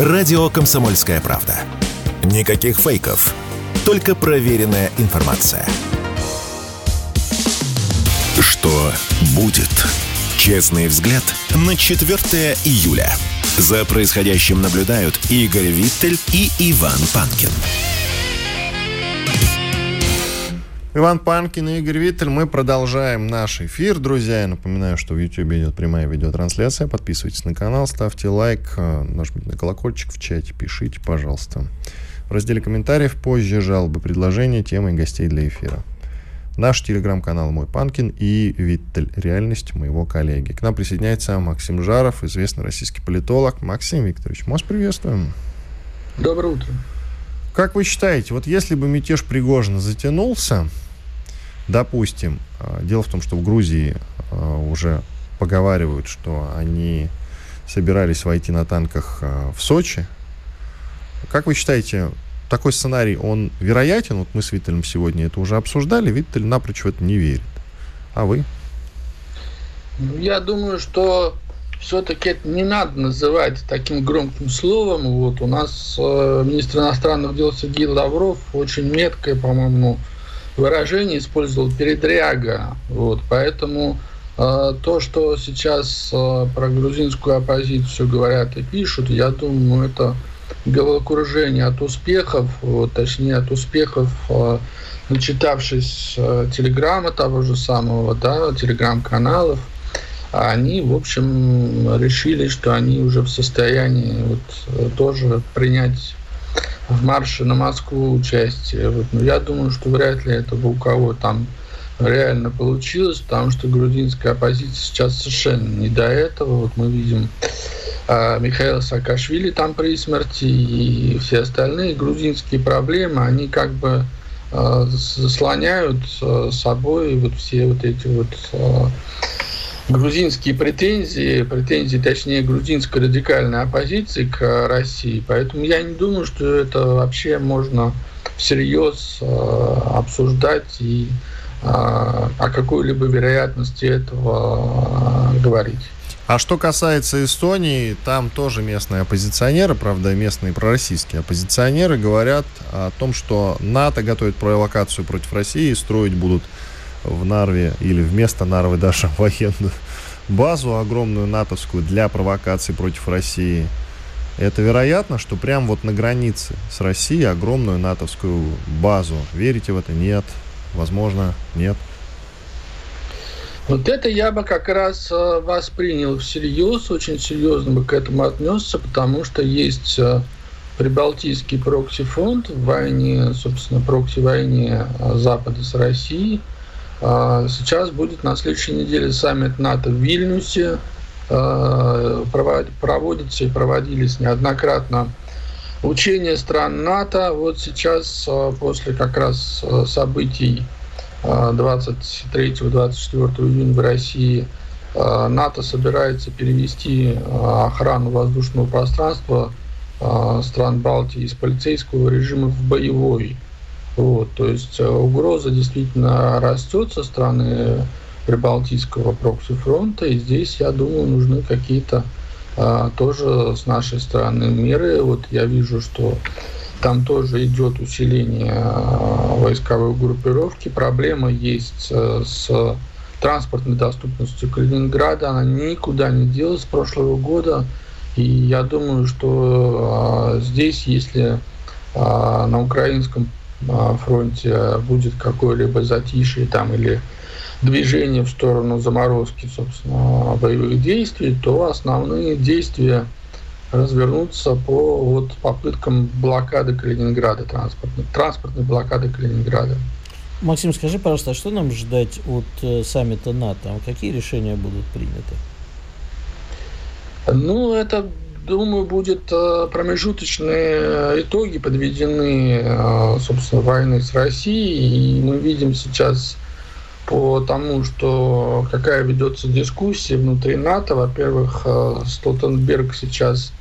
Радио «Комсомольская правда». Никаких фейков, только проверенная информация. Что будет? Честный взгляд на 4 июля. За происходящим наблюдают Игорь Виттель и Иван Панкин. Иван Панкин и Игорь Виттель. Мы продолжаем наш эфир, друзья. Я напоминаю, что в YouTube идет прямая видеотрансляция. Подписывайтесь на канал, ставьте лайк, э, нажмите на колокольчик в чате, пишите, пожалуйста. В разделе комментариев позже жалобы, предложения, темы и гостей для эфира. Наш телеграм-канал «Мой Панкин» и «Виттель. Реальность моего коллеги». К нам присоединяется Максим Жаров, известный российский политолог. Максим Викторович, мы вас приветствуем. Доброе утро. Как вы считаете, вот если бы мятеж Пригожина затянулся, допустим, а, дело в том, что в Грузии а, уже поговаривают, что они собирались войти на танках а, в Сочи. Как вы считаете, такой сценарий, он вероятен? Вот мы с Виттелем сегодня это уже обсуждали. Виттель напрочь в это не верит. А вы? Ну, я думаю, что все-таки это не надо называть таким громким словом. Вот у нас э, министр иностранных дел Сергей Лавров очень меткое, по-моему, выражение использовал передряга. Вот, поэтому э, то, что сейчас э, про грузинскую оппозицию говорят и пишут, я думаю, это головокружение от успехов, вот, точнее от успехов, э, начитавшись э, телеграмма того же самого, да, телеграм-каналов, они, в общем, решили, что они уже в состоянии вот, э, тоже принять в марше на Москву участие. Вот. Но я думаю, что вряд ли это у кого там реально получилось, потому что грузинская оппозиция сейчас совершенно не до этого. Вот мы видим а, Михаила Саакашвили там при смерти и все остальные грузинские проблемы, они как бы а, заслоняют а, собой вот все вот эти вот а, грузинские претензии, претензии, точнее, грузинской радикальной оппозиции к России. Поэтому я не думаю, что это вообще можно всерьез э, обсуждать и э, о какой-либо вероятности этого э, говорить. А что касается Эстонии, там тоже местные оппозиционеры, правда, местные пророссийские оппозиционеры говорят о том, что НАТО готовит провокацию против России и строить будут в Нарве или вместо Нарвы даже военную базу огромную натовскую для провокации против России. Это вероятно, что прямо вот на границе с Россией огромную натовскую базу. Верите в это? Нет. Возможно, нет. Вот это я бы как раз э, воспринял всерьез, очень серьезно бы к этому отнесся, потому что есть э, Прибалтийский прокси-фонд в войне, собственно, прокси-войне э, Запада с Россией – сейчас будет на следующей неделе саммит НАТО в Вильнюсе. А, проводятся и проводились неоднократно учения стран НАТО. Вот сейчас, а, после как раз событий 23-24 июня в России, НАТО собирается перевести охрану воздушного пространства стран Балтии из полицейского режима в боевой. Вот, то есть э, угроза действительно растет со стороны Прибалтийского прокси-фронта, и здесь, я думаю, нужны какие-то а, тоже с нашей стороны меры. Вот я вижу, что там тоже идет усиление а, войсковой группировки. Проблема есть а, с транспортной доступностью Калининграда. Она никуда не делась с прошлого года. И я думаю, что а, здесь, если а, на украинском фронте будет какое-либо затишье там или движение в сторону заморозки, собственно, боевых действий, то основные действия развернутся по вот, попыткам блокады Калининграда, транспортной, транспортной блокады Калининграда. Максим, скажи, пожалуйста, а что нам ждать от э, саммита НАТО? Какие решения будут приняты? Ну, это думаю, будут э, промежуточные э, итоги подведены, э, собственно, войны с Россией. И мы видим сейчас по тому, что какая ведется дискуссия внутри НАТО. Во-первых, Столтенберг сейчас,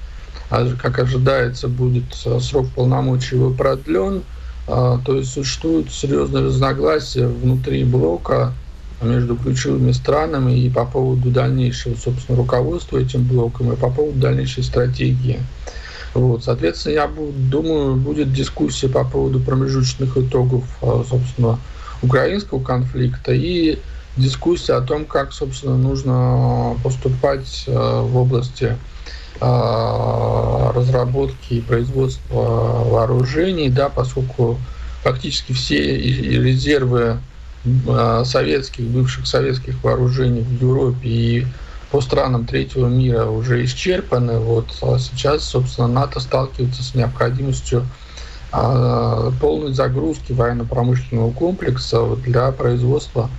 как ожидается, будет срок полномочий его продлен. То есть существуют серьезные разногласия внутри блока между ключевыми странами и по поводу дальнейшего, собственно, руководства этим блоком, и по поводу дальнейшей стратегии. Вот, соответственно, я думаю, будет дискуссия по поводу промежуточных итогов, а, собственно, украинского конфликта и дискуссия о том, как, собственно, нужно поступать а, в области а, разработки и производства вооружений, да, поскольку фактически все резервы советских, бывших советских вооружений в Европе и по странам третьего мира уже исчерпаны. Вот а сейчас, собственно, НАТО сталкивается с необходимостью а, полной загрузки военно-промышленного комплекса для производства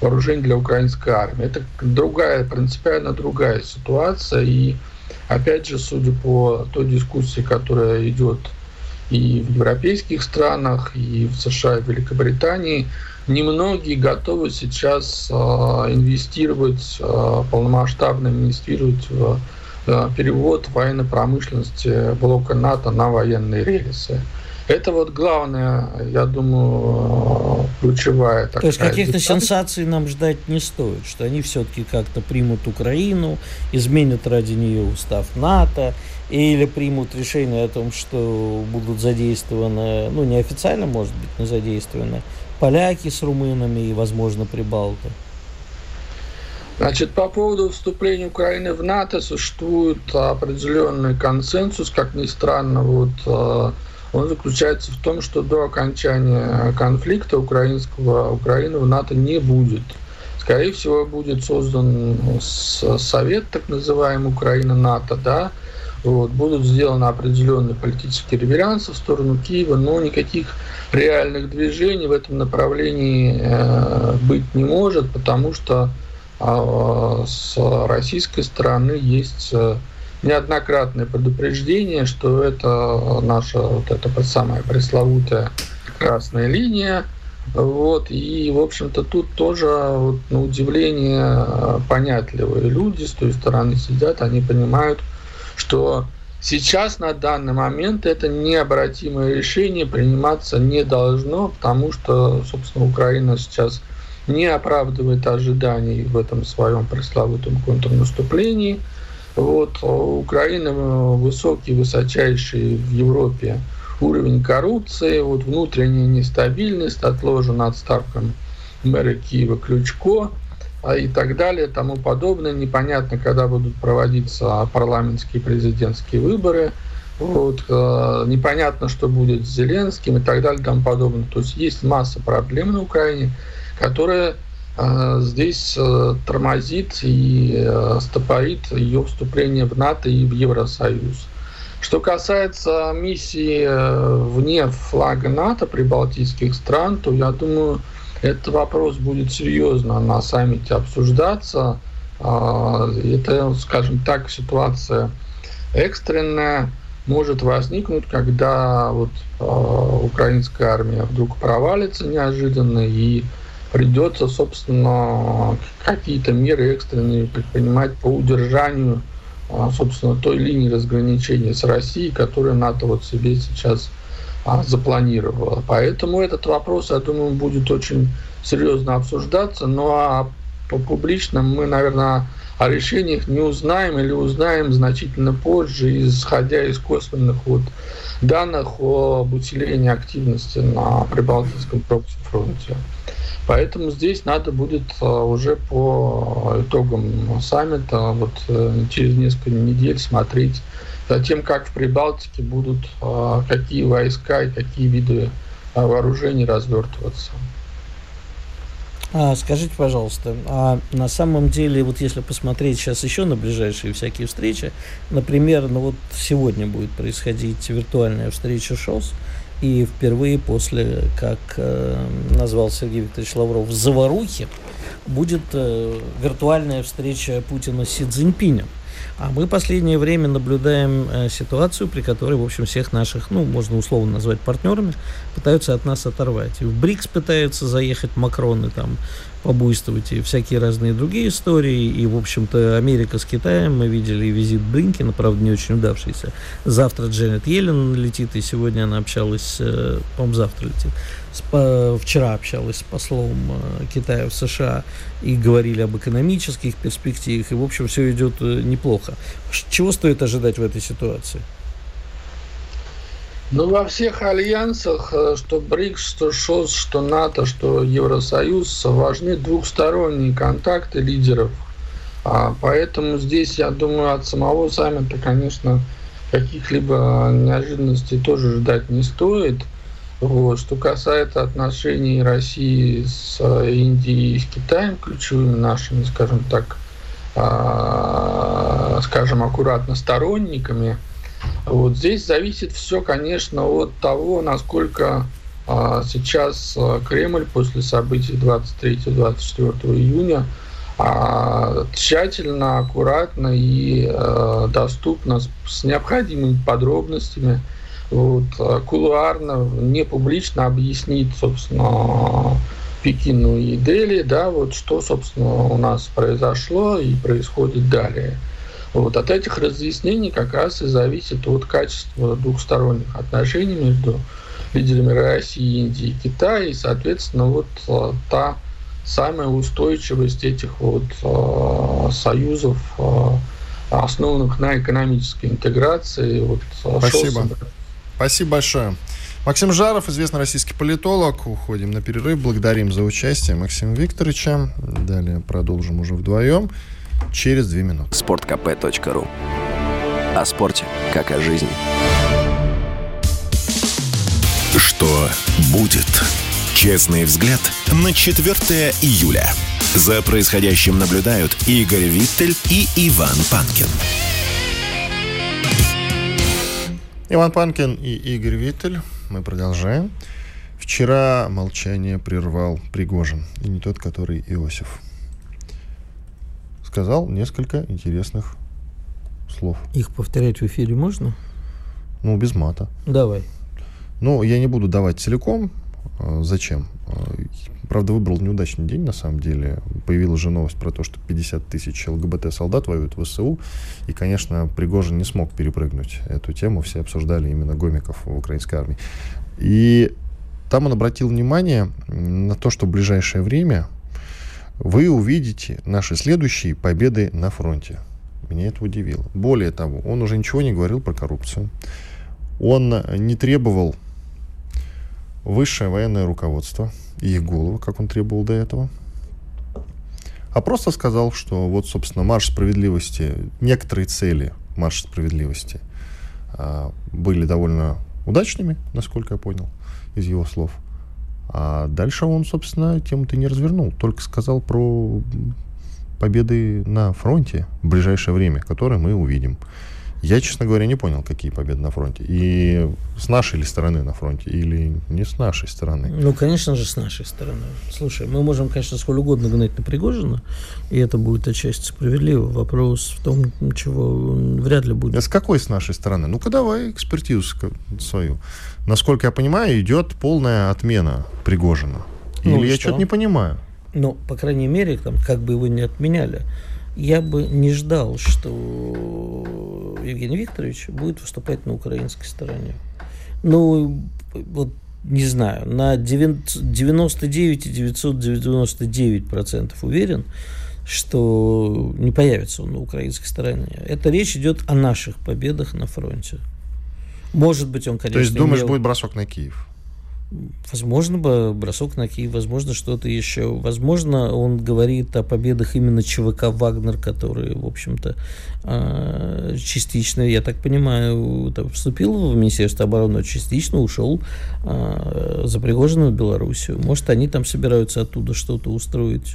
вооружений для украинской армии. Это другая, принципиально другая ситуация. И опять же, судя по той дискуссии, которая идет и в европейских странах, и в США, и в Великобритании, немногие готовы сейчас э, инвестировать, э, полномасштабно инвестировать в э, перевод военной промышленности блока НАТО на военные рельсы. Это вот главное, я думаю, ключевая такая. То есть каких-то сенсаций нам ждать не стоит, что они все-таки как-то примут Украину, изменят ради нее устав НАТО, или примут решение о том, что будут задействованы, ну, неофициально, может быть, но задействованы поляки с румынами и, возможно, прибалты? Значит, по поводу вступления Украины в НАТО существует определенный консенсус, как ни странно, вот э, он заключается в том, что до окончания конфликта украинского Украины в НАТО не будет. Скорее всего, будет создан совет, так называемый Украина-НАТО, да, вот, будут сделаны определенные политические реверансы в сторону Киева, но никаких реальных движений в этом направлении э, быть не может, потому что э, с российской стороны есть э, неоднократное предупреждение, что это наша вот эта самая пресловутая красная линия. Вот, и, в общем-то, тут тоже, вот, на удивление, понятливые люди с той стороны сидят, они понимают, что сейчас на данный момент это необратимое решение приниматься не должно, потому что, собственно, Украина сейчас не оправдывает ожиданий в этом своем пресловутом контрнаступлении. Вот, Украина высокий, высочайший в Европе уровень коррупции, вот внутренняя нестабильность, отложена отставка мэра Киева Ключко – и так далее, тому подобное. Непонятно, когда будут проводиться парламентские президентские выборы. Вот, э, непонятно, что будет с Зеленским и так далее, тому подобное. То есть есть масса проблем на Украине, которые э, здесь э, тормозит и э, стопорит ее вступление в НАТО и в Евросоюз. Что касается миссии э, вне флага НАТО при Балтийских стран, то я думаю, этот вопрос будет серьезно на саммите обсуждаться. А, это, скажем так, ситуация экстренная может возникнуть, когда вот а, украинская армия вдруг провалится неожиданно и придется, собственно, какие-то меры экстренные предпринимать по удержанию, а, собственно, той линии разграничения с Россией, которую НАТО вот себе сейчас запланировала. Поэтому этот вопрос, я думаю, будет очень серьезно обсуждаться. Ну а по публичным мы, наверное, о решениях не узнаем или узнаем значительно позже, исходя из косвенных вот данных об усилении активности на Прибалтийском прокси-фронте. Поэтому здесь надо будет а, уже по итогам саммита вот э, через несколько недель смотреть Затем, как в Прибалтике будут, а, какие войска и какие виды а, вооружений развертываться. А, скажите, пожалуйста, а на самом деле, вот если посмотреть сейчас еще на ближайшие всякие встречи, например, ну вот сегодня будет происходить виртуальная встреча ШОС, и впервые после, как э, назвал Сергей Викторович Лавров, заварухи, будет э, виртуальная встреча Путина с Си Цзиньпинем. А мы последнее время наблюдаем э, ситуацию, при которой, в общем, всех наших, ну, можно условно назвать партнерами, пытаются от нас оторвать. И в БРИКС пытаются заехать Макроны, там, побуйствовать, и всякие разные другие истории. И, в общем-то, Америка с Китаем, мы видели визит Блинкина, правда, не очень удавшийся. Завтра Дженнет Йеллен летит, и сегодня она общалась, э, по-моему, завтра летит с, вчера общалась с послом э, Китая в США и говорили об экономических перспективах, и, в общем, все идет э, неплохо. Чего стоит ожидать в этой ситуации? Ну, во всех альянсах, э, что БРИКС, что ШОС, что НАТО, что Евросоюз, важны двухсторонние контакты лидеров. А поэтому здесь, я думаю, от самого саммита, конечно, каких-либо неожиданностей тоже ждать не стоит. Вот. Что касается отношений России с э, Индией и с Китаем, ключевыми нашими, скажем так, а, скажем аккуратно, сторонниками, вот здесь зависит все, конечно, от того, насколько а, сейчас а, Кремль после событий 23-24 июня тщательно, аккуратно и доступно с необходимыми подробностями вот, кулуарно, не публично объяснит, собственно, Пекину и Дели, да, вот что, собственно, у нас произошло и происходит далее. Вот от этих разъяснений как раз и зависит от качества двухсторонних отношений между лидерами России, Индии и Китая, и, соответственно, вот э, та самая устойчивость этих вот э, союзов, э, основанных на экономической интеграции. Вот, Спасибо. Спасибо большое. Максим Жаров, известный российский политолог. Уходим на перерыв. Благодарим за участие Максима Викторовича. Далее продолжим уже вдвоем через две минуты. Спорткп.ру О спорте, как о жизни. Что будет? Честный взгляд на 4 июля. За происходящим наблюдают Игорь Виттель и Иван Панкин. Иван Панкин и Игорь Виттель мы продолжаем. Вчера молчание прервал Пригожин, и не тот, который Иосиф. Сказал несколько интересных слов. Их повторять в эфире можно? Ну, без мата. Давай. Ну, я не буду давать целиком. А, зачем? А, правда, выбрал неудачный день, на самом деле. Появилась же новость про то, что 50 тысяч ЛГБТ-солдат воюют в ВСУ. И, конечно, Пригожин не смог перепрыгнуть эту тему. Все обсуждали именно гомиков в украинской армии. И там он обратил внимание на то, что в ближайшее время вы увидите наши следующие победы на фронте. Меня это удивило. Более того, он уже ничего не говорил про коррупцию. Он не требовал высшее военное руководство и их головы, как он требовал до этого. А просто сказал, что вот, собственно, марш справедливости, некоторые цели марша справедливости а, были довольно удачными, насколько я понял из его слов. А дальше он, собственно, тему-то не развернул, только сказал про победы на фронте в ближайшее время, которые мы увидим. Я, честно говоря, не понял, какие победы на фронте. И с нашей ли стороны на фронте, или не с нашей стороны? Ну, конечно же, с нашей стороны. Слушай, мы можем, конечно, сколь угодно гнать на Пригожина, и это будет отчасти справедливо. Вопрос в том, чего вряд ли будет. А с какой с нашей стороны? Ну-ка давай экспертизу свою. Насколько я понимаю, идет полная отмена Пригожина. Ну, или я что-то не понимаю. Ну, по крайней мере, там, как бы его не отменяли я бы не ждал, что Евгений Викторович будет выступать на украинской стороне. Ну, вот не знаю, на 99,999% уверен, что не появится он на украинской стороне. Это речь идет о наших победах на фронте. Может быть, он, конечно... То есть, думаешь, имел... будет бросок на Киев? Возможно, бросок на Киев, возможно, что-то еще. Возможно, он говорит о победах именно ЧВК «Вагнер», который, в общем-то, а, частично, я так понимаю, вступил в Министерство обороны, частично ушел а, за Пригожина в Белоруссию. Может, они там собираются оттуда что-то устроить.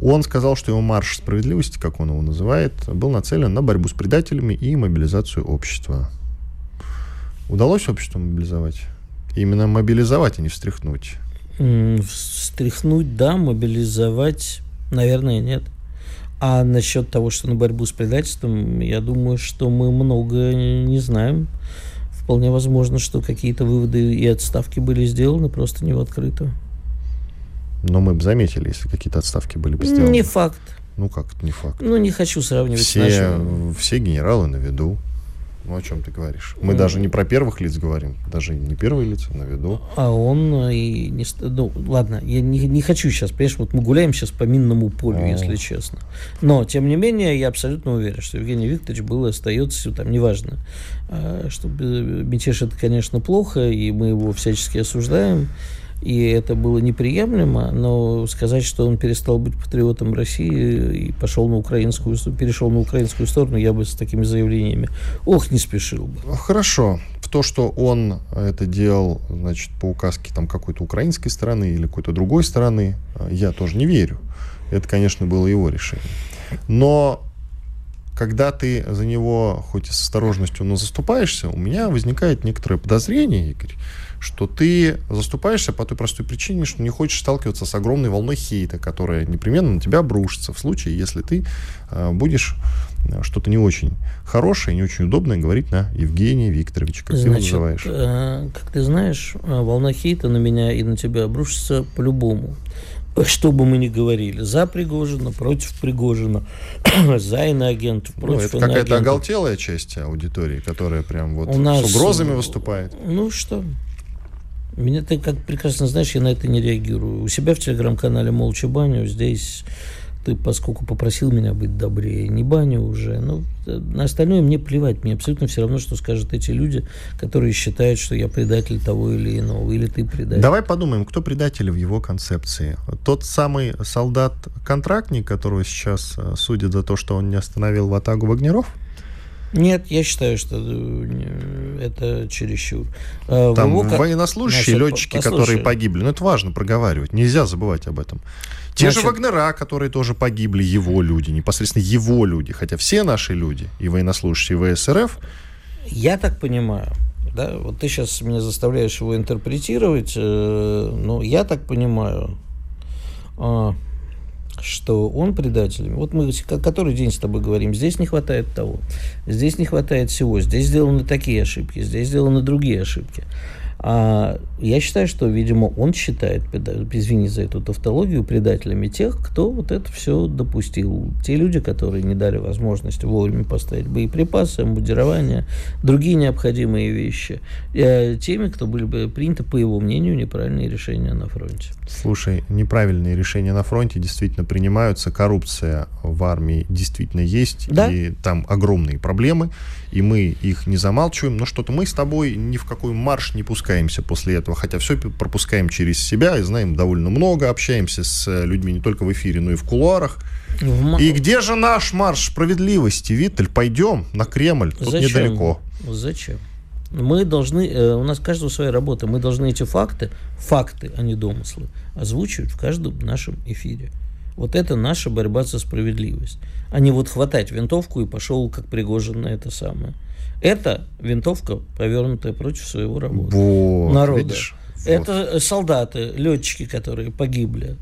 Он сказал, что его марш справедливости, как он его называет, был нацелен на борьбу с предателями и мобилизацию общества. Удалось общество мобилизовать? Именно мобилизовать, а не встряхнуть. Встряхнуть, да, мобилизовать, наверное, нет. А насчет того, что на борьбу с предательством, я думаю, что мы много не знаем. Вполне возможно, что какие-то выводы и отставки были сделаны, просто не в открытую. Но мы бы заметили, если какие-то отставки были бы сделаны. Не факт. Ну как это не факт? Ну, не хочу сравнивать все, с нашим... Все генералы на виду. Ну, о чем ты говоришь? Мы mm. даже не про первых лиц говорим, даже не первые лица на виду. А он и не... Ну, ладно, я не, не хочу сейчас, понимаешь, вот мы гуляем сейчас по минному полю, mm. если честно. Но, тем не менее, я абсолютно уверен, что Евгений Викторович был и остается, там, неважно, а, что мятеж это, конечно, плохо, и мы его всячески осуждаем, и это было неприемлемо, но сказать, что он перестал быть патриотом России и пошел на украинскую, перешел на украинскую сторону, я бы с такими заявлениями, ох, не спешил бы. Хорошо. В то, что он это делал, значит, по указке там какой-то украинской стороны или какой-то другой стороны, я тоже не верю. Это, конечно, было его решение. Но когда ты за него хоть и с осторожностью, но заступаешься, у меня возникает некоторое подозрение, Игорь, что ты заступаешься по той простой причине, что не хочешь сталкиваться с огромной волной хейта, которая непременно на тебя обрушится в случае, если ты э, будешь э, что-то не очень хорошее, не очень удобное говорить на Евгения Викторовича, как Значит, ты его называешь. Э, как ты знаешь, э, волна хейта на меня и на тебя обрушится по-любому что бы мы ни говорили, за Пригожина, против Пригожина, за иноагентов, ну, против ну, Это какая-то оголтелая часть аудитории, которая прям вот У нас, с угрозами выступает. Ну что, меня ты как прекрасно знаешь, я на это не реагирую. У себя в телеграм-канале Молча Баню здесь ты, поскольку попросил меня быть добрее, не баню уже. Ну, на остальное мне плевать. Мне абсолютно все равно, что скажут эти люди, которые считают, что я предатель того или иного, или ты предатель. Давай подумаем, кто предатель в его концепции. Тот самый солдат-контрактник, которого сейчас э, судят за то, что он не остановил в атаку Вагнеров? Нет, я считаю, что э, это чересчур. А, Там его... военнослужащие, Значит, летчики, послушай. которые погибли. Ну, это важно проговаривать. Нельзя забывать об этом. Те Значит... же Вагнера, которые тоже погибли, его люди, непосредственно его люди. Хотя все наши люди, и военнослужащие ВСРФ... Я так понимаю, да, вот ты сейчас меня заставляешь его интерпретировать, э, но я так понимаю, э, что он предатель. Вот мы который день с тобой говорим, здесь не хватает того, здесь не хватает всего, здесь сделаны такие ошибки, здесь сделаны другие ошибки. А я считаю, что, видимо, он считает, извини за эту тавтологию, предателями тех, кто вот это все допустил. Те люди, которые не дали возможности вовремя поставить боеприпасы, мудирование, другие необходимые вещи. Э, теми, кто были бы приняты, по его мнению, неправильные решения на фронте. Слушай, неправильные решения на фронте действительно принимаются. Коррупция в армии действительно есть. Да? И там огромные проблемы. И мы их не замалчиваем. Но что-то мы с тобой ни в какой марш не пускаемся после этого. Хотя все пропускаем через себя и знаем довольно много. Общаемся с людьми не только в эфире, но и в кулуарах. В... И где же наш марш справедливости, Виттель? Пойдем на Кремль. Тут Зачем? недалеко. Зачем? Мы должны, э, у нас каждого своя работа, мы должны эти факты, факты, а не домыслы, озвучивать в каждом нашем эфире. Вот это наша борьба за справедливость. А не вот хватать винтовку и пошел как Пригожин на это самое. Это винтовка, повернутая против своего работы. Вот, народа. Видишь? Это вот. солдаты, летчики, которые погибли,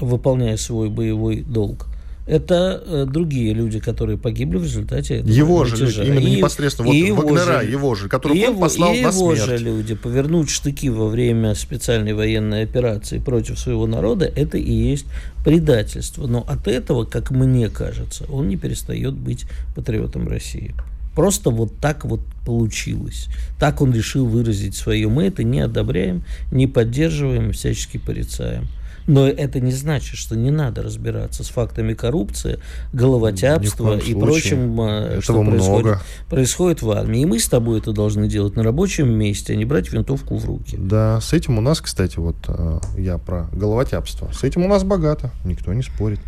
выполняя свой боевой долг это э, другие люди, которые погибли в результате этого Его мятежа. же, именно и, непосредственно, вот его Вагнера, же, его же, которого и он послал и на смерть. его же люди повернуть штыки во время специальной военной операции против своего народа, это и есть предательство. Но от этого, как мне кажется, он не перестает быть патриотом России. Просто вот так вот получилось. Так он решил выразить свое. Мы это не одобряем, не поддерживаем, всячески порицаем. Но это не значит, что не надо разбираться с фактами коррупции, головотяпства и прочим, э, Этого что происходит, происходит в армии. И мы с тобой это должны делать на рабочем месте, а не брать винтовку в руки. Да, с этим у нас, кстати, вот э, я про головотяпство. С этим у нас богато, никто не спорит.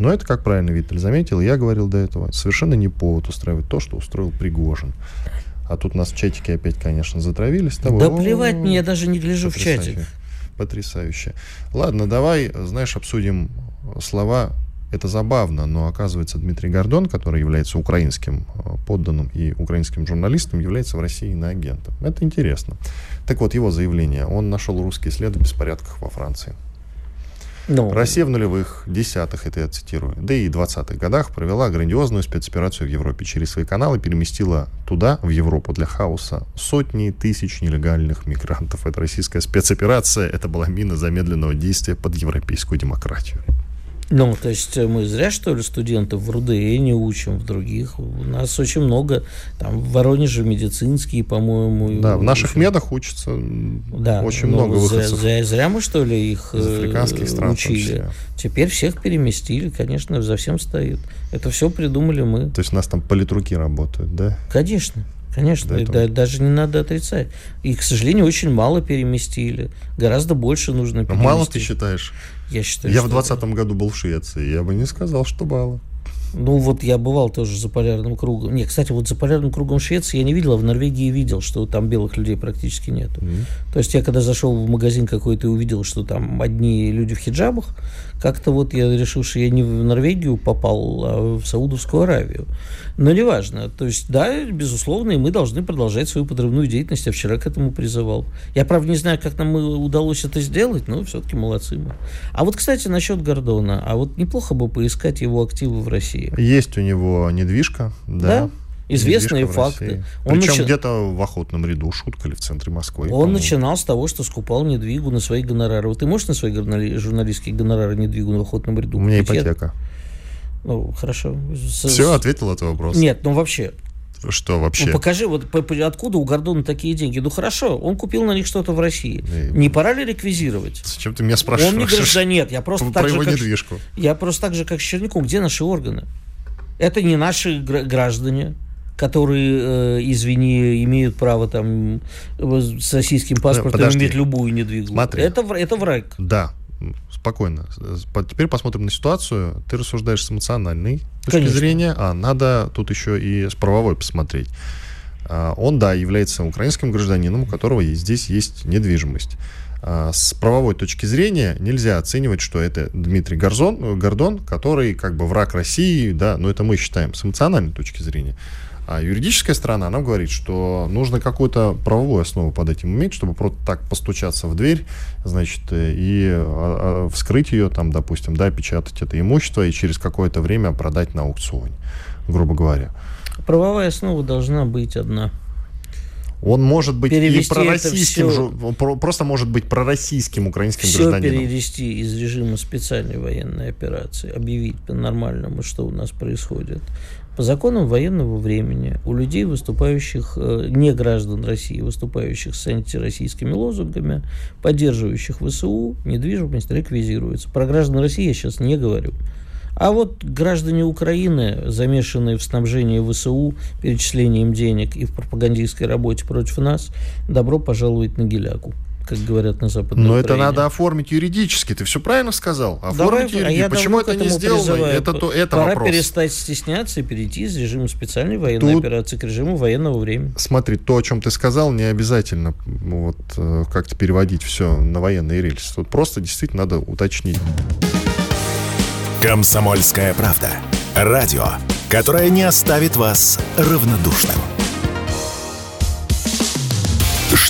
Но это, как правильно Виталь заметил, я говорил до этого, совершенно не повод устраивать то, что устроил Пригожин. А тут нас в чатике опять, конечно, затравили с тобой. Да плевать мне, я даже не гляжу в чатик потрясающе. Ладно, давай, знаешь, обсудим слова. Это забавно, но оказывается Дмитрий Гордон, который является украинским э, подданным и украинским журналистом, является в России иноагентом. Это интересно. Так вот, его заявление. Он нашел русские следы в беспорядках во Франции. Ну. Россия в нулевых, десятых, это я цитирую, да и двадцатых годах провела грандиозную спецоперацию в Европе. Через свои каналы переместила туда, в Европу, для хаоса сотни тысяч нелегальных мигрантов. Это российская спецоперация, это была мина замедленного действия под европейскую демократию. Ну, то есть э, мы зря, что ли, студентов в РУДЭ не учим, в других. У нас очень много, там, в Воронеже медицинские, по-моему. Да, в наших медах учатся да, очень ну, много выходцев. Зря, зря, зря мы, что ли, их Из африканских стран учили. Теперь всех переместили, конечно, за всем стоит. Это все придумали мы. То есть у нас там политруки работают, да? Конечно. Конечно, да, даже не надо отрицать. И, к сожалению, очень мало переместили. Гораздо больше нужно переместить. Мало ты считаешь? Я считаю, Я в 2020 году был в Швеции. Я бы не сказал, что мало. Ну, вот я бывал тоже за полярным кругом. Не, кстати, вот за полярным кругом Швеции я не видел, а в Норвегии видел, что там белых людей практически нет. Mm-hmm. То есть я когда зашел в магазин какой-то и увидел, что там одни люди в хиджабах, как-то вот я решил, что я не в Норвегию попал, а в Саудовскую Аравию. Но неважно. То есть, да, безусловно, и мы должны продолжать свою подрывную деятельность. Я вчера к этому призывал. Я, правда, не знаю, как нам удалось это сделать, но все-таки молодцы мы. А вот, кстати, насчет Гордона. А вот неплохо бы поискать его активы в России. Есть у него недвижка, да. Да, Известные факты. Он Причем начи... где-то в охотном ряду, шутка ли в центре Москвы. Он начинал с того, что скупал недвигу на свои гонорары. Вот ты можешь на свои журналистские гонорары недвигу на охотном ряду? У меня ипотека. Ну, хорошо. Все, ответил этот вопрос. Нет, ну вообще. Что вообще? Ну, покажи, вот откуда у Гордона такие деньги. Ну хорошо, он купил на них что-то в России. И... Не пора ли реквизировать? Зачем ты меня спрашиваешь? Он не говорит, да нет, я просто так же, как, недвижку. Я просто так же, как с Черняком. Где наши органы? Это не наши граждане которые, э, извини, имеют право там с российским паспортом Подожди. иметь любую недвигу. Смотри. Это, это враг. Да, спокойно. Теперь посмотрим на ситуацию. Ты рассуждаешь с эмоциональной точки Конечно. зрения, а надо тут еще и с правовой посмотреть. А, он, да, является украинским гражданином, у которого здесь есть недвижимость. А, с правовой точки зрения нельзя оценивать, что это Дмитрий Горзон, Гордон, который как бы враг России, да, но это мы считаем с эмоциональной точки зрения. А юридическая сторона, она говорит, что нужно какую-то правовую основу под этим иметь, чтобы просто так постучаться в дверь, значит, и а, а, вскрыть ее, там, допустим, да, печатать это имущество и через какое-то время продать на аукционе, грубо говоря. Правовая основа должна быть одна. Он может быть перевести и пророссийским, все, просто может быть пророссийским украинским все гражданином. перевести из режима специальной военной операции, объявить по-нормальному, что у нас происходит, по законам военного времени у людей, выступающих, э, не граждан России, выступающих с антироссийскими лозунгами, поддерживающих ВСУ, недвижимость реквизируется. Про граждан России я сейчас не говорю. А вот граждане Украины, замешанные в снабжении ВСУ, перечислением денег и в пропагандистской работе против нас, добро пожаловать на Геляку как говорят на Западной Но Украине. это надо оформить юридически. Ты все правильно сказал. Оформить Давай, юридически. А я Почему это не сделано? Призываю. Это, то, это Пора вопрос. перестать стесняться и перейти из режима специальной военной Тут, операции к режиму военного времени. Смотри, то, о чем ты сказал, не обязательно вот, э, как-то переводить все на военные рельсы. Тут просто действительно надо уточнить. Комсомольская правда. Радио, которое не оставит вас равнодушным.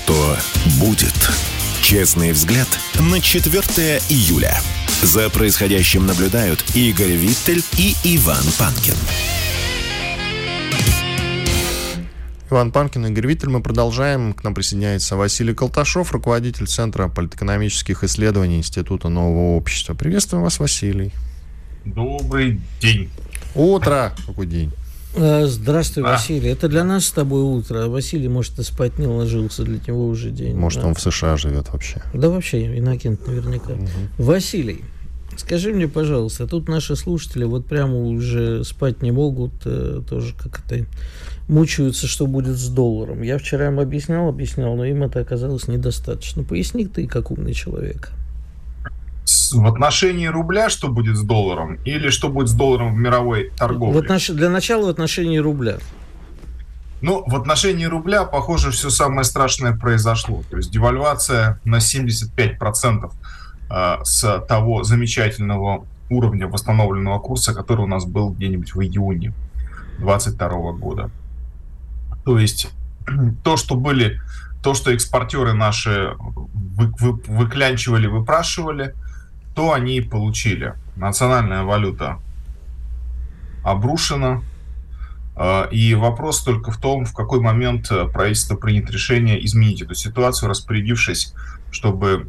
Что будет? Честный взгляд на 4 июля. За происходящим наблюдают Игорь Виттель и Иван Панкин. Иван Панкин, Игорь Виттель. Мы продолжаем. К нам присоединяется Василий Колташов, руководитель Центра политэкономических исследований Института нового общества. Приветствуем вас, Василий. Добрый день. Утро. Какой день? Э, здравствуй, а? Василий. Это для нас с тобой утро. А Василий, может, и спать не ложился, для него уже день. Может, да. он в США живет вообще. Да вообще, Иннокент наверняка. Угу. Василий, скажи мне, пожалуйста, тут наши слушатели вот прямо уже спать не могут, э, тоже как то мучаются, что будет с долларом. Я вчера им объяснял, объяснял, но им это оказалось недостаточно. Поясни ты, как умный человек в отношении рубля что будет с долларом или что будет с долларом в мировой торговле? В отнош... Для начала в отношении рубля. Ну, в отношении рубля, похоже, все самое страшное произошло. То есть девальвация на 75% э, с того замечательного уровня восстановленного курса, который у нас был где-нибудь в июне 2022 года. То есть то, что были, то, что экспортеры наши вы, вы, выклянчивали, выпрашивали, то они получили. Национальная валюта обрушена, а, и вопрос только в том, в какой момент правительство принят решение изменить эту ситуацию, распорядившись, чтобы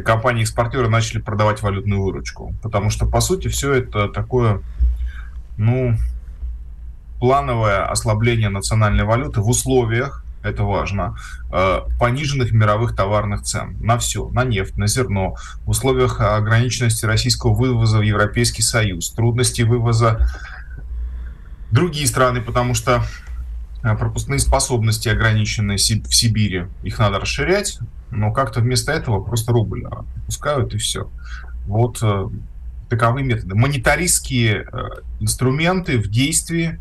компании-экспортеры начали продавать валютную выручку. Потому что, по сути, все это такое, ну, плановое ослабление национальной валюты в условиях, это важно, э, пониженных мировых товарных цен на все, на нефть, на зерно, в условиях ограниченности российского вывоза в Европейский Союз, трудности вывоза другие страны, потому что э, пропускные способности ограничены в Сибири, их надо расширять, но как-то вместо этого просто рубль пускают и все. Вот э, таковы методы. Монетаристские инструменты в действии,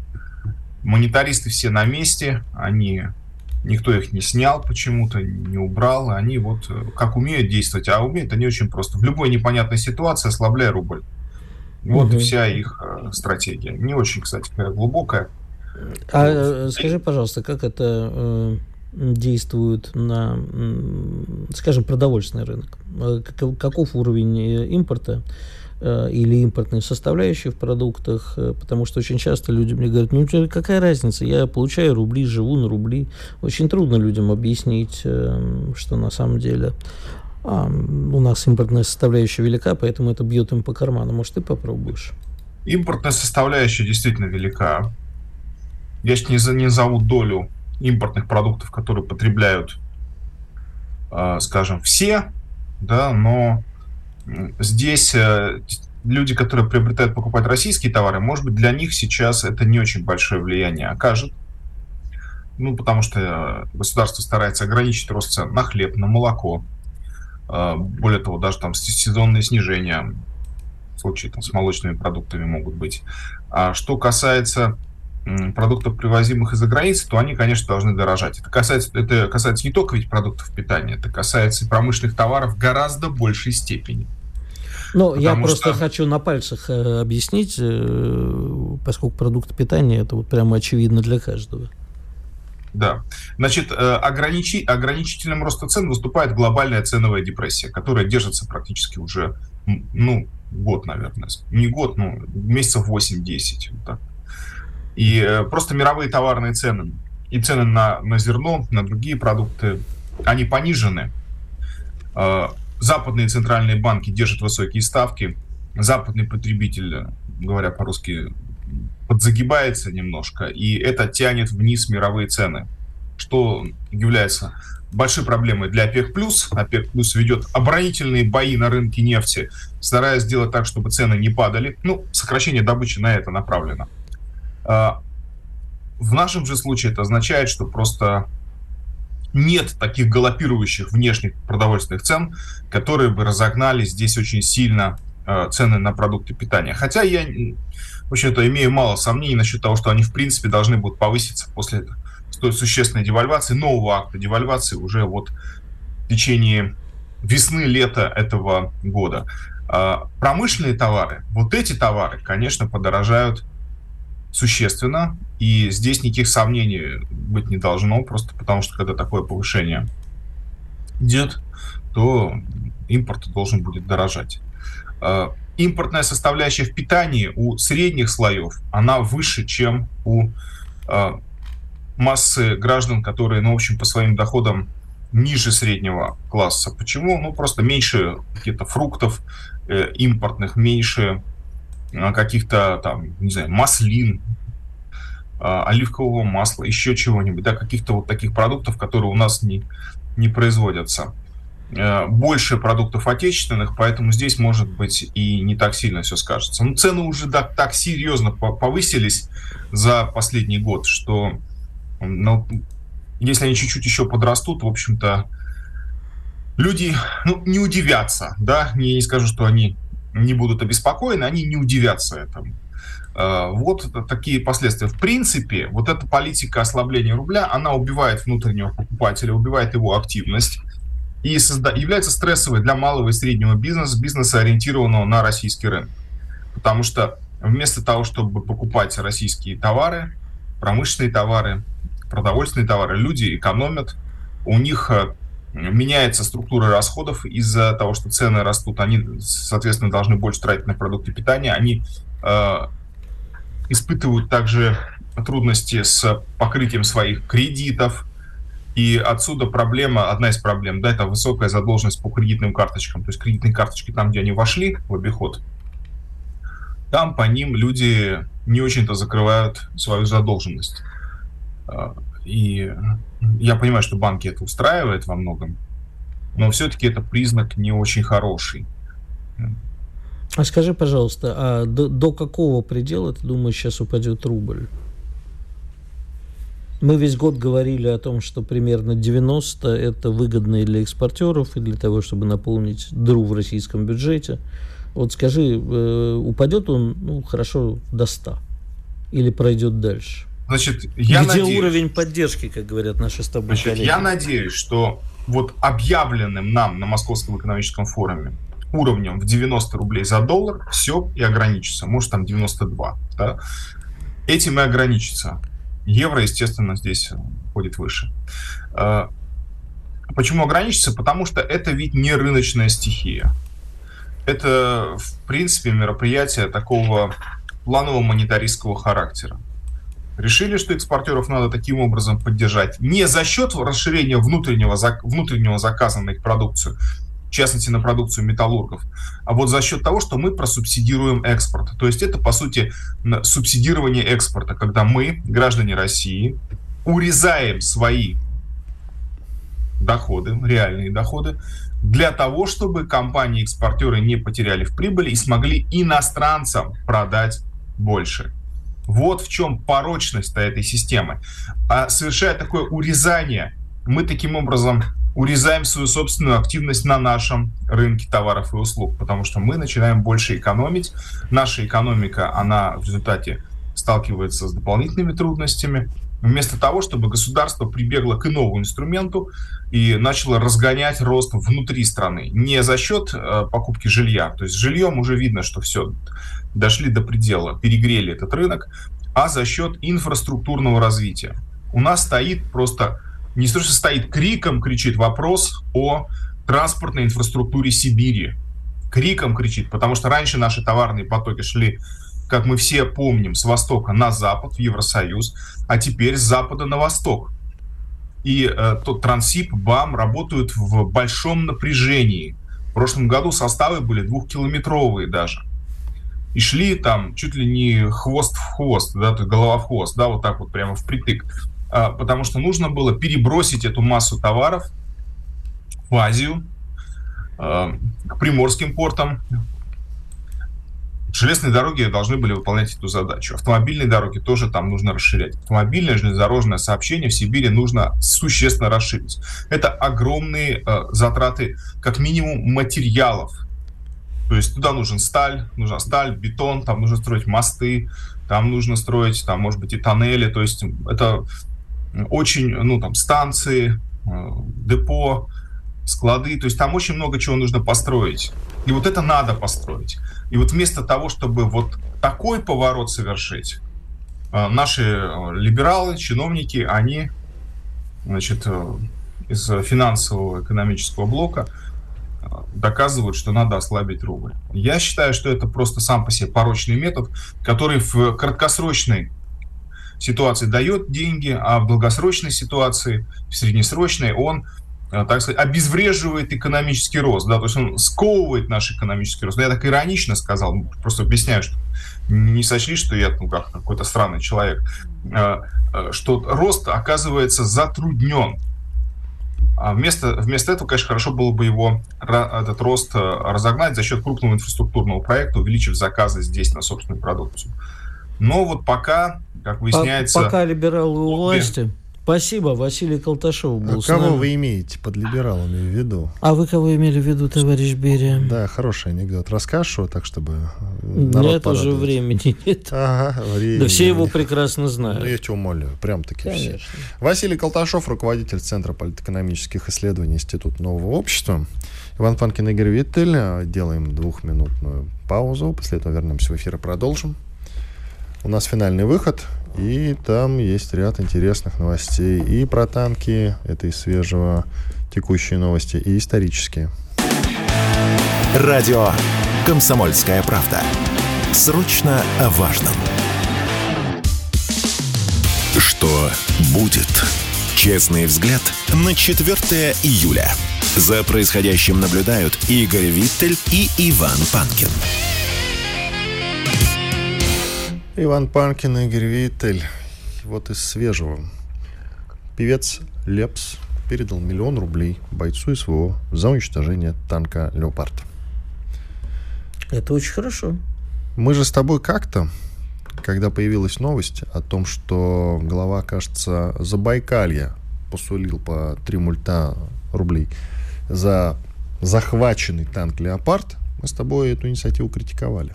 монетаристы все на месте, они Никто их не снял почему-то, не убрал. Они вот э, как умеют действовать, а умеют они очень просто. В любой непонятной ситуации ослабляй рубль. Вот угу. и вся их э, стратегия. Не очень, кстати, глубокая. А вот. Э, скажи, пожалуйста, как это действует на, скажем, продовольственный рынок? Каков уровень импорта? Э, или импортные составляющие в продуктах, э, потому что очень часто люди мне говорят, ну какая разница, я получаю рубли, живу на рубли. Очень трудно людям объяснить, э, что на самом деле а, у нас импортная составляющая велика, поэтому это бьет им по карману. Может, ты попробуешь? Импортная составляющая действительно велика. Я сейчас не, не зову долю импортных продуктов, которые потребляют, скажем, все, да, но здесь э, люди, которые приобретают, покупать российские товары, может быть, для них сейчас это не очень большое влияние окажет. Ну, потому что э, государство старается ограничить рост цен на хлеб, на молоко. Э, более того, даже там сезонные снижения в случае там, с молочными продуктами могут быть. А что касается продуктов, привозимых из-за границы, то они, конечно, должны дорожать. Это касается, это касается не только ведь продуктов питания, это касается и промышленных товаров в гораздо большей степени. Ну, я просто что... хочу на пальцах э, объяснить, э, поскольку продукты питания это вот прямо очевидно для каждого. Да. Значит, э, ограничи... ограничительным ростом цен выступает глобальная ценовая депрессия, которая держится практически уже, ну, год, наверное. Не год, ну, месяцев 8-10. Вот так. И э, просто мировые товарные цены и цены на, на зерно, на другие продукты, они понижены. Э, западные центральные банки держат высокие ставки. Западный потребитель, говоря по-русски, подзагибается немножко, и это тянет вниз мировые цены, что является большой проблемой для ОПЕК+. ОПЕК+, ведет оборонительные бои на рынке нефти, стараясь сделать так, чтобы цены не падали. Ну, сокращение добычи на это направлено. А, в нашем же случае это означает, что просто нет таких галопирующих внешних продовольственных цен, которые бы разогнали здесь очень сильно а, цены на продукты питания. Хотя я, в общем-то, имею мало сомнений насчет того, что они, в принципе, должны будут повыситься после столь существенной девальвации, нового акта девальвации уже вот в течение весны-лета этого года. А, промышленные товары, вот эти товары, конечно, подорожают существенно, и здесь никаких сомнений быть не должно, просто потому что когда такое повышение идет, то импорт должен будет дорожать. А, импортная составляющая в питании у средних слоев, она выше, чем у а, массы граждан, которые, ну, в общем, по своим доходам ниже среднего класса. Почему? Ну, просто меньше каких-то фруктов э, импортных, меньше каких-то там, не знаю, маслин, а, оливкового масла, еще чего-нибудь, да, каких-то вот таких продуктов, которые у нас не, не производятся. Э, больше продуктов отечественных, поэтому здесь, может быть, и не так сильно все скажется. Но цены уже да, так серьезно повысились за последний год, что ну, если они чуть-чуть еще подрастут, в общем-то, люди ну, не удивятся, да, не, не скажу, что они не будут обеспокоены, они не удивятся этому. Э, вот такие последствия. В принципе, вот эта политика ослабления рубля, она убивает внутреннего покупателя, убивает его активность и созда- является стрессовой для малого и среднего бизнеса, бизнеса, ориентированного на российский рынок. Потому что вместо того, чтобы покупать российские товары, промышленные товары, продовольственные товары, люди экономят, у них э, меняется структура расходов из-за того, что цены растут, они, соответственно, должны больше тратить на продукты питания, они э, испытывают также трудности с покрытием своих кредитов, И отсюда проблема, одна из проблем, да, это высокая задолженность по кредитным карточкам. То есть кредитные карточки там, где они вошли в обиход, там по ним люди не очень-то закрывают свою задолженность. И я понимаю, что банки это устраивает во многом, но все-таки это признак не очень хороший. А скажи, пожалуйста, а до, до какого предела, ты думаешь, сейчас упадет рубль? Мы весь год говорили о том, что примерно 90 это выгодно и для экспортеров, и для того, чтобы наполнить дыру в российском бюджете. Вот скажи, э, упадет он, ну, хорошо, до 100? Или пройдет дальше? Значит, я Где надеюсь, уровень поддержки, как говорят наши с тобой значит, коллеги? я надеюсь, что вот объявленным нам на Московском экономическом форуме уровнем в 90 рублей за доллар все и ограничится. Может, там 92. Да? Этим и ограничится. Евро, естественно, здесь ходит выше. А, Почему ограничится? Потому что это ведь не рыночная стихия. Это, в принципе, мероприятие такого планового монетаристского характера. Решили, что экспортеров надо таким образом поддержать не за счет расширения внутреннего, внутреннего заказа на их продукцию, в частности на продукцию металлургов, а вот за счет того, что мы просубсидируем экспорт. То есть это, по сути, субсидирование экспорта, когда мы, граждане России, урезаем свои доходы, реальные доходы, для того, чтобы компании-экспортеры не потеряли в прибыли и смогли иностранцам продать больше. Вот в чем порочность этой системы. А совершая такое урезание, мы таким образом урезаем свою собственную активность на нашем рынке товаров и услуг, потому что мы начинаем больше экономить. Наша экономика, она в результате сталкивается с дополнительными трудностями. Вместо того, чтобы государство прибегло к иному инструменту и начало разгонять рост внутри страны. Не за счет э, покупки жилья. То есть жильем уже видно, что все, дошли до предела, перегрели этот рынок, а за счет инфраструктурного развития. У нас стоит просто, не то, стоит криком, кричит вопрос о транспортной инфраструктуре Сибири. Криком кричит, потому что раньше наши товарные потоки шли как мы все помним, с востока на запад, в Евросоюз, а теперь с запада на восток. И э, тот Трансип, БАМ работают в большом напряжении. В прошлом году составы были двухкилометровые даже. И шли там чуть ли не хвост в хвост, да, то есть голова в хвост, да, вот так вот прямо впритык. А, потому что нужно было перебросить эту массу товаров в Азию, э, к приморским портам, Железные дороги должны были выполнять эту задачу. Автомобильные дороги тоже там нужно расширять. Автомобильное железнодорожное сообщение в Сибири нужно существенно расширить. Это огромные э, затраты, как минимум, материалов. То есть туда нужен сталь, нужна сталь, бетон, там нужно строить мосты, там нужно строить, там, может быть, и тоннели. То есть это очень, ну, там, станции, э, депо, склады. То есть там очень много чего нужно построить. И вот это надо построить. И вот вместо того, чтобы вот такой поворот совершить, наши либералы, чиновники, они значит, из финансового экономического блока доказывают, что надо ослабить рубль. Я считаю, что это просто сам по себе порочный метод, который в краткосрочной ситуации дает деньги, а в долгосрочной ситуации, в среднесрочной он так сказать, обезвреживает экономический рост, да, то есть он сковывает наш экономический рост. Но я так иронично сказал, просто объясняю, что не сочли, что я ну, как какой-то странный человек, что рост оказывается затруднен. А вместо, вместо этого, конечно, хорошо было бы его, этот рост разогнать за счет крупного инфраструктурного проекта, увеличив заказы здесь на собственную продукцию. Но вот пока, как выясняется... Пока либералы у власти... Спасибо, Василий Колташов был а кого вы имеете под либералами в виду? А вы кого имели в виду, товарищ Берия? Да, хороший анекдот. Расскажешь его так, чтобы народ Нет уже времени нет. Ага, времени. Да все его прекрасно знают. Ну, я тебя умоляю, прям таки Конечно. все. Василий Колташов, руководитель Центра политэкономических исследований Института нового общества. Иван Панкин, Игорь Виттель. Делаем двухминутную паузу. После этого вернемся в эфир и продолжим. У нас финальный выход. И там есть ряд интересных новостей и про танки, это из свежего текущие новости, и исторические. Радио «Комсомольская правда». Срочно о важном. Что будет? Честный взгляд на 4 июля. За происходящим наблюдают Игорь Виттель и Иван Панкин. Иван Панкин, Игорь Виттель. Вот из свежего. Певец Лепс передал миллион рублей бойцу СВО за уничтожение танка «Леопард». Это очень хорошо. Мы же с тобой как-то когда появилась новость о том, что глава, кажется, Забайкалья посулил по 3 мульта рублей за захваченный танк «Леопард», мы с тобой эту инициативу критиковали.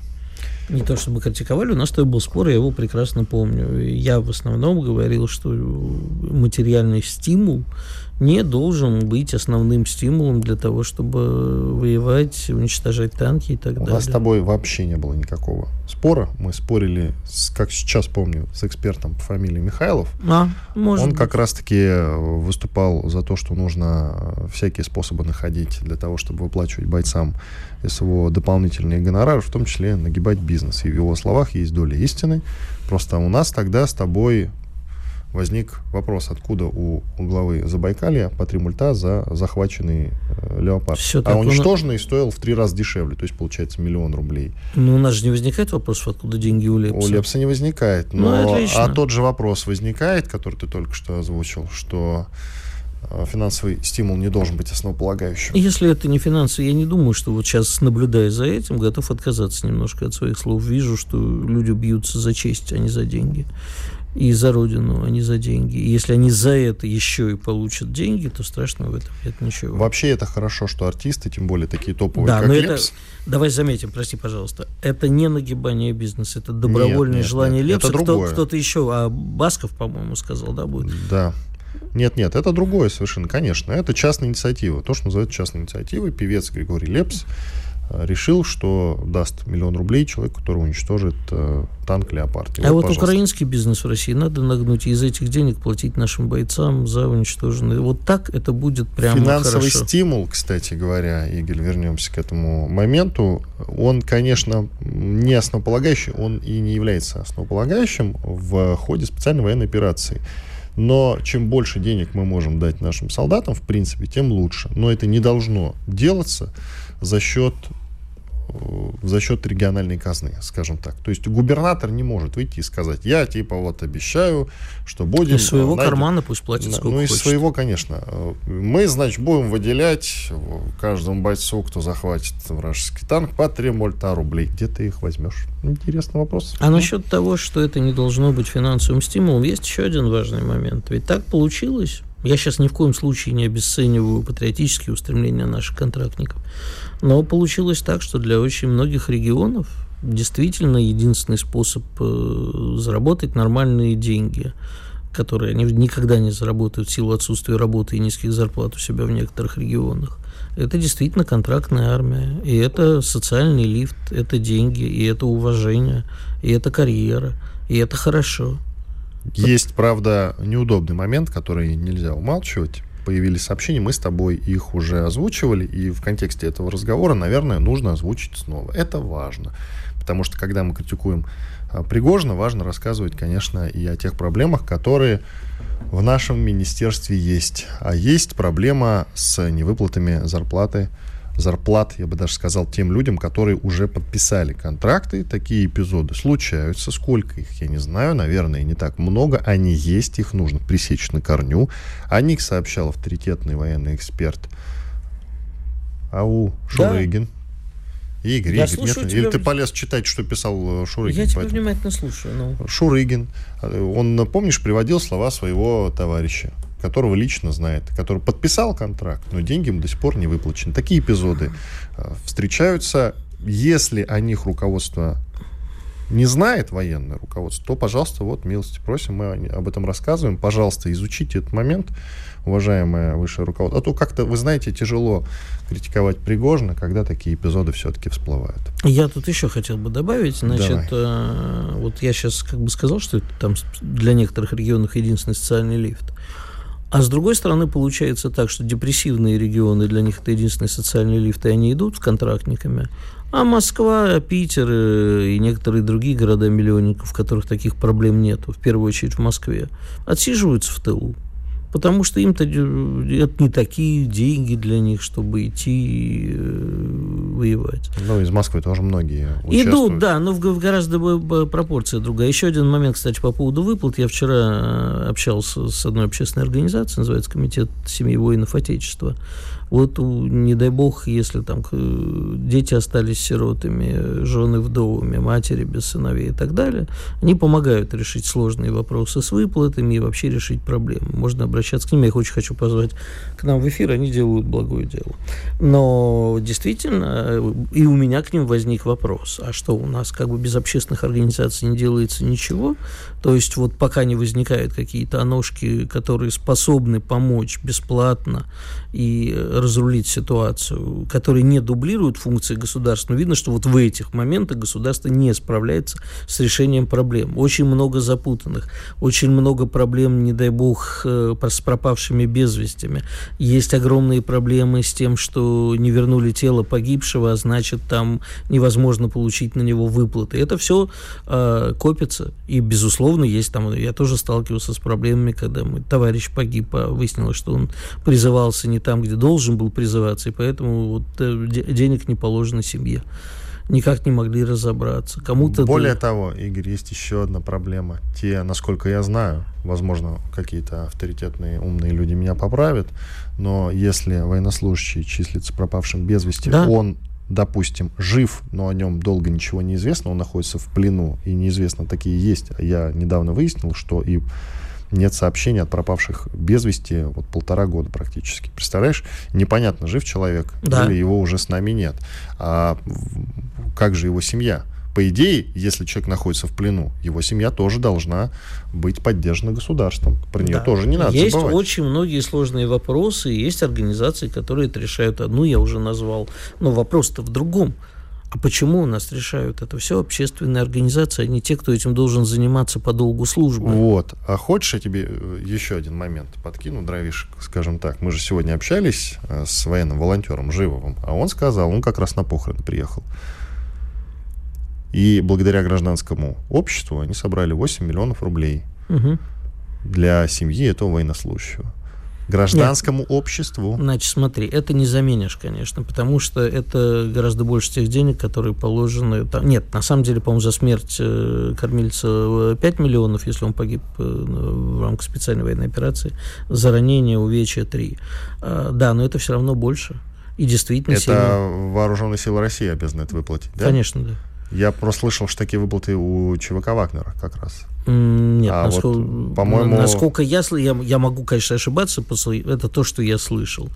Не то чтобы критиковали, у нас то был спор, я его прекрасно помню. Я в основном говорил, что материальный стимул не должен быть основным стимулом для того, чтобы воевать, уничтожать танки и так У далее. У нас с тобой вообще не было никакого спора. Мы спорили, с, как сейчас помню, с экспертом по фамилии Михайлов. А, может Он быть. как раз-таки выступал за то, что нужно всякие способы находить для того, чтобы выплачивать бойцам СВО дополнительные гонорары, в том числе нагибать бизнес. И в его словах есть доля истины. Просто у нас тогда с тобой возник вопрос, откуда у, у главы Забайкалья по три мульта за захваченный э, леопард. Всё а уничтоженный стоил в три раза дешевле, то есть получается миллион рублей. Ну, у нас же не возникает вопросов, откуда деньги у Лепса. У Лепса не возникает. Ну, Но, отлично. а тот же вопрос возникает, который ты только что озвучил, что финансовый стимул не должен быть основополагающим. Если это не финансы, я не думаю, что вот сейчас, наблюдая за этим, готов отказаться немножко от своих слов. Вижу, что люди бьются за честь, а не за деньги. И за родину, а не за деньги. И если они за это еще и получат деньги, то страшного в этом нет ничего. Вообще это хорошо, что артисты, тем более такие топовые, Да, как но Лепс, это, давай заметим, прости, пожалуйста, это не нагибание бизнеса, это добровольное нет, желание нет, Лепса. Кто, кто-то еще, а Басков, по-моему, сказал, да, будет. Да. Нет, нет, это другое совершенно, конечно. Это частная инициатива. То, что называют частной инициативой. Певец Григорий Лепс э, решил, что даст миллион рублей человеку, который уничтожит э, танк «Леопард». И а вот пожалуйста. украинский бизнес в России надо нагнуть и из этих денег платить нашим бойцам за уничтоженные. Вот так это будет прямо Финансовый хорошо. стимул, кстати говоря, Игорь, вернемся к этому моменту, он, конечно, не основополагающий, он и не является основополагающим в ходе специальной военной операции. Но чем больше денег мы можем дать нашим солдатам, в принципе, тем лучше. Но это не должно делаться за счет за счет региональной казны, скажем так. То есть губернатор не может выйти и сказать, я типа вот обещаю, что будем... Из своего э, найдем- кармана пусть платит сколько ну, из хочет. своего, конечно. Э, Мы, значит, будем выделять каждому бойцу, кто захватит вражеский танк, по 3 мульта рублей. Где ты их возьмешь? Интересный вопрос. А насчет того, что это не должно быть финансовым стимулом, есть еще один важный момент. Ведь так получилось. Я сейчас ни в коем случае не обесцениваю патриотические устремления наших контрактников. Но получилось так, что для очень многих регионов действительно единственный способ э, заработать нормальные деньги, которые они никогда не заработают в силу отсутствия работы и низких зарплат у себя в некоторых регионах. Это действительно контрактная армия, и это социальный лифт, это деньги, и это уважение, и это карьера, и это хорошо. Есть, правда, неудобный момент, который нельзя умалчивать. Появились сообщения, мы с тобой их уже озвучивали, и в контексте этого разговора, наверное, нужно озвучить снова. Это важно, потому что когда мы критикуем а, Пригожина, важно рассказывать, конечно, и о тех проблемах, которые в нашем министерстве есть. А есть проблема с невыплатами зарплаты зарплат, я бы даже сказал, тем людям, которые уже подписали контракты. Такие эпизоды случаются. Сколько их, я не знаю. Наверное, не так много. Они есть, их нужно пресечь на корню. О них сообщал авторитетный военный эксперт АУ Шурыгин. Игорь, Я Игорь, слушаю нет, тебя или ты полез читать, что писал э, Шурыгин? Я тебя Поэтому- внимательно слушаю. Ну. Шурыгин. Э, Он, помнишь, приводил слова своего товарища, которого лично знает, который подписал контракт, но деньги ему до сих пор не выплачены. Такие эпизоды э, встречаются. Если о них руководство не знает военное руководство, то, пожалуйста, вот, милости просим, мы об этом рассказываем. Пожалуйста, изучите этот момент, уважаемое высшее руководство. А то как-то, вы знаете, тяжело критиковать Пригожина, когда такие эпизоды все-таки всплывают. Я тут еще хотел бы добавить, значит, Давай. э, вот я сейчас как бы сказал, что это там для некоторых регионов единственный социальный лифт. А с другой стороны, получается так, что депрессивные регионы, для них это единственный социальный лифт, и они идут с контрактниками. А Москва, Питер э, и некоторые другие города-миллионников, в которых таких проблем нет, в первую очередь в Москве, отсиживаются в тылу. Потому что им-то это не такие деньги для них, чтобы идти э, воевать. Ну, из Москвы тоже многие участвуют. Идут, да, но в, в гораздо пропорция другая. Еще один момент, кстати, по поводу выплат. Я вчера э, общался с одной общественной организацией, называется Комитет семьи воинов Отечества. Вот, не дай бог, если там дети остались сиротами, жены вдовами, матери без сыновей и так далее, они помогают решить сложные вопросы с выплатами и вообще решить проблемы. Можно обращаться к ним. Я их очень хочу позвать к нам в эфир, они делают благое дело. Но действительно, и у меня к ним возник вопрос, а что у нас как бы без общественных организаций не делается ничего? То есть вот пока не возникают какие-то ножки, которые способны помочь бесплатно и разрулить ситуацию, которые не дублируют функции государства. Но видно, что вот в этих моментах государство не справляется с решением проблем. Очень много запутанных, очень много проблем, не дай бог, э, с пропавшими без вестями. Есть огромные проблемы с тем, что не вернули тело погибшего, а значит, там невозможно получить на него выплаты. Это все э, копится. И, безусловно, есть там... Я тоже сталкивался с проблемами, когда мой товарищ погиб, а выяснилось, что он призывался не там, где должен должен был призываться, и поэтому вот э, денег не положено семье. Никак не могли разобраться. Кому-то Более это... того, Игорь, есть еще одна проблема. Те, насколько я знаю, возможно, какие-то авторитетные умные люди меня поправят, но если военнослужащий числится пропавшим без вести, да? он допустим, жив, но о нем долго ничего не известно, он находится в плену, и неизвестно, такие есть. Я недавно выяснил, что и нет сообщений от пропавших без вести вот полтора года практически. Представляешь, непонятно, жив человек да. или его уже с нами нет. А как же его семья? По идее, если человек находится в плену, его семья тоже должна быть поддержана государством. Про нее да. тоже не надо есть забывать. Есть очень многие сложные вопросы, есть организации, которые это решают. Одну я уже назвал, но вопрос-то в другом. А почему у нас решают это все общественные организации, а не те, кто этим должен заниматься по долгу службы? Вот. А хочешь, я тебе э, еще один момент подкину, дровишек, скажем так. Мы же сегодня общались э, с военным волонтером Живовым, а он сказал, он как раз на похороны приехал. И благодаря гражданскому обществу они собрали 8 миллионов рублей угу. для семьи этого военнослужащего гражданскому Нет. обществу. Значит, смотри, это не заменишь, конечно, потому что это гораздо больше тех денег, которые положены... Там, нет, на самом деле, по-моему, за смерть э, кормильца 5 миллионов, если он погиб э, в рамках специальной военной операции, за ранение, увечья 3. А, да, но это все равно больше. И действительно... Это сильно... вооруженные силы России обязаны это выплатить, да? Конечно, да. Я просто слышал, что такие выплаты у ЧВК Вагнера как раз. Нет, а насколько, вот, по-моему... насколько я, я, я могу, конечно, ошибаться, это то, что я слышал.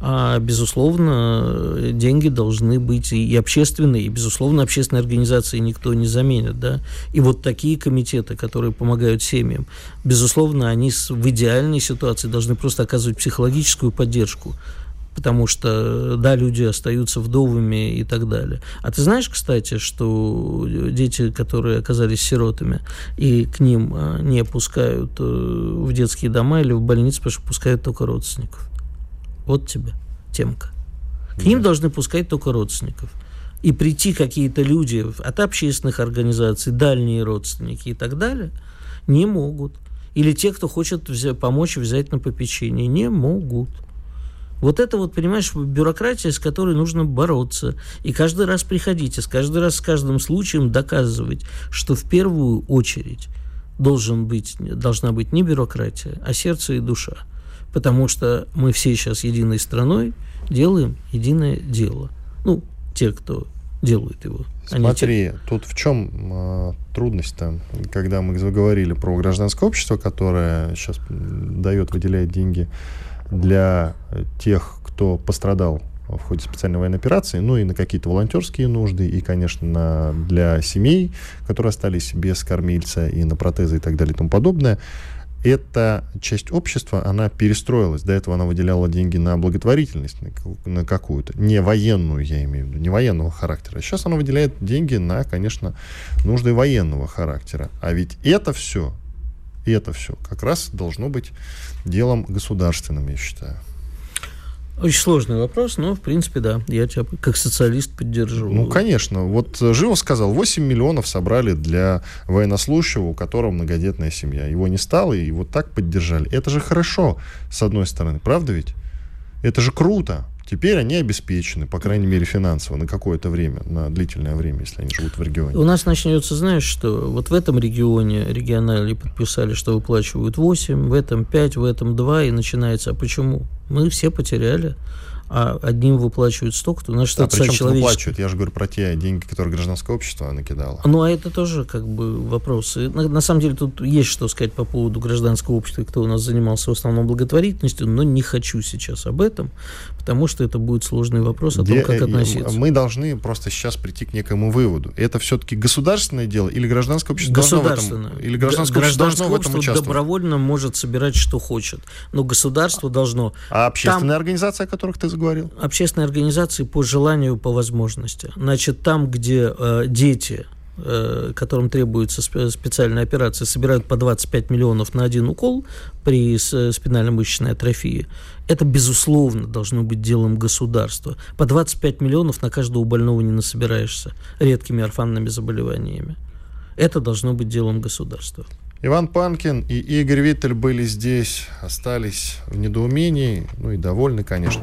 А, безусловно, деньги должны быть и общественные, и, безусловно, общественные организации никто не заменит. Да? И вот такие комитеты, которые помогают семьям, безусловно, они в идеальной ситуации должны просто оказывать психологическую поддержку потому что, да, люди остаются вдовыми и так далее. А ты знаешь, кстати, что дети, которые оказались сиротами, и к ним а, не пускают э, в детские дома или в больницы, потому что пускают только родственников. Вот тебе темка. К ним должны пускать только родственников. И прийти какие-то люди от общественных организаций, дальние родственники и так далее, не могут. Или те, кто хочет взять, помочь взять на попечение, не могут. Вот это вот, понимаешь, бюрократия, с которой нужно бороться. И каждый раз приходить, и с каждый раз с каждым случаем доказывать, что в первую очередь должен быть, должна быть не бюрократия, а сердце и душа. Потому что мы все сейчас единой страной делаем единое дело. Ну, те, кто делают его. Смотри, те... тут в чем э, трудность-то, когда мы заговорили про гражданское общество, которое сейчас дает, выделяет деньги для тех, кто пострадал в ходе специальной военной операции, ну и на какие-то волонтерские нужды, и, конечно, для семей, которые остались без кормильца, и на протезы и так далее и тому подобное. Эта часть общества, она перестроилась. До этого она выделяла деньги на благотворительность, на какую-то, не военную, я имею в виду, не военного характера. Сейчас она выделяет деньги на, конечно, нужды военного характера. А ведь это все и это все как раз должно быть делом государственным, я считаю. Очень сложный вопрос, но, в принципе, да, я тебя как социалист поддержу. Ну, конечно. Вот Живо сказал, 8 миллионов собрали для военнослужащего, у которого многодетная семья. Его не стало, и вот так поддержали. Это же хорошо, с одной стороны, правда ведь? Это же круто. Теперь они обеспечены, по крайней мере, финансово, на какое-то время, на длительное время, если они живут в регионе. У нас начнется, знаешь, что вот в этом регионе регионали подписали, что выплачивают 8, в этом 5, в этом 2, и начинается. А почему? Мы все потеряли а одним выплачивают столько, то значит, а это причем человеческий... выплачивают? Я же говорю про те деньги, которые гражданское общество накидало. Ну, а это тоже как бы вопрос. на, на самом деле тут есть что сказать по поводу гражданского общества, кто у нас занимался в основном благотворительностью, но не хочу сейчас об этом, потому что это будет сложный вопрос о Де... том, как относиться. Мы должны просто сейчас прийти к некому выводу. Это все-таки государственное дело или гражданское общество должно в этом... Или гражданское, общество должно в этом участвовать? добровольно может собирать, что хочет, но государство должно... А общественные Там... организации, о которых ты заговорил? Общественные организации по желанию, по возможности. Значит, там, где э, дети э, которым требуется специальная операция, собирают по 25 миллионов на один укол при спинально-мышечной атрофии, это, безусловно, должно быть делом государства. По 25 миллионов на каждого больного не насобираешься редкими орфанными заболеваниями. Это должно быть делом государства. Иван Панкин и Игорь Виттель были здесь, остались в недоумении, ну и довольны, конечно.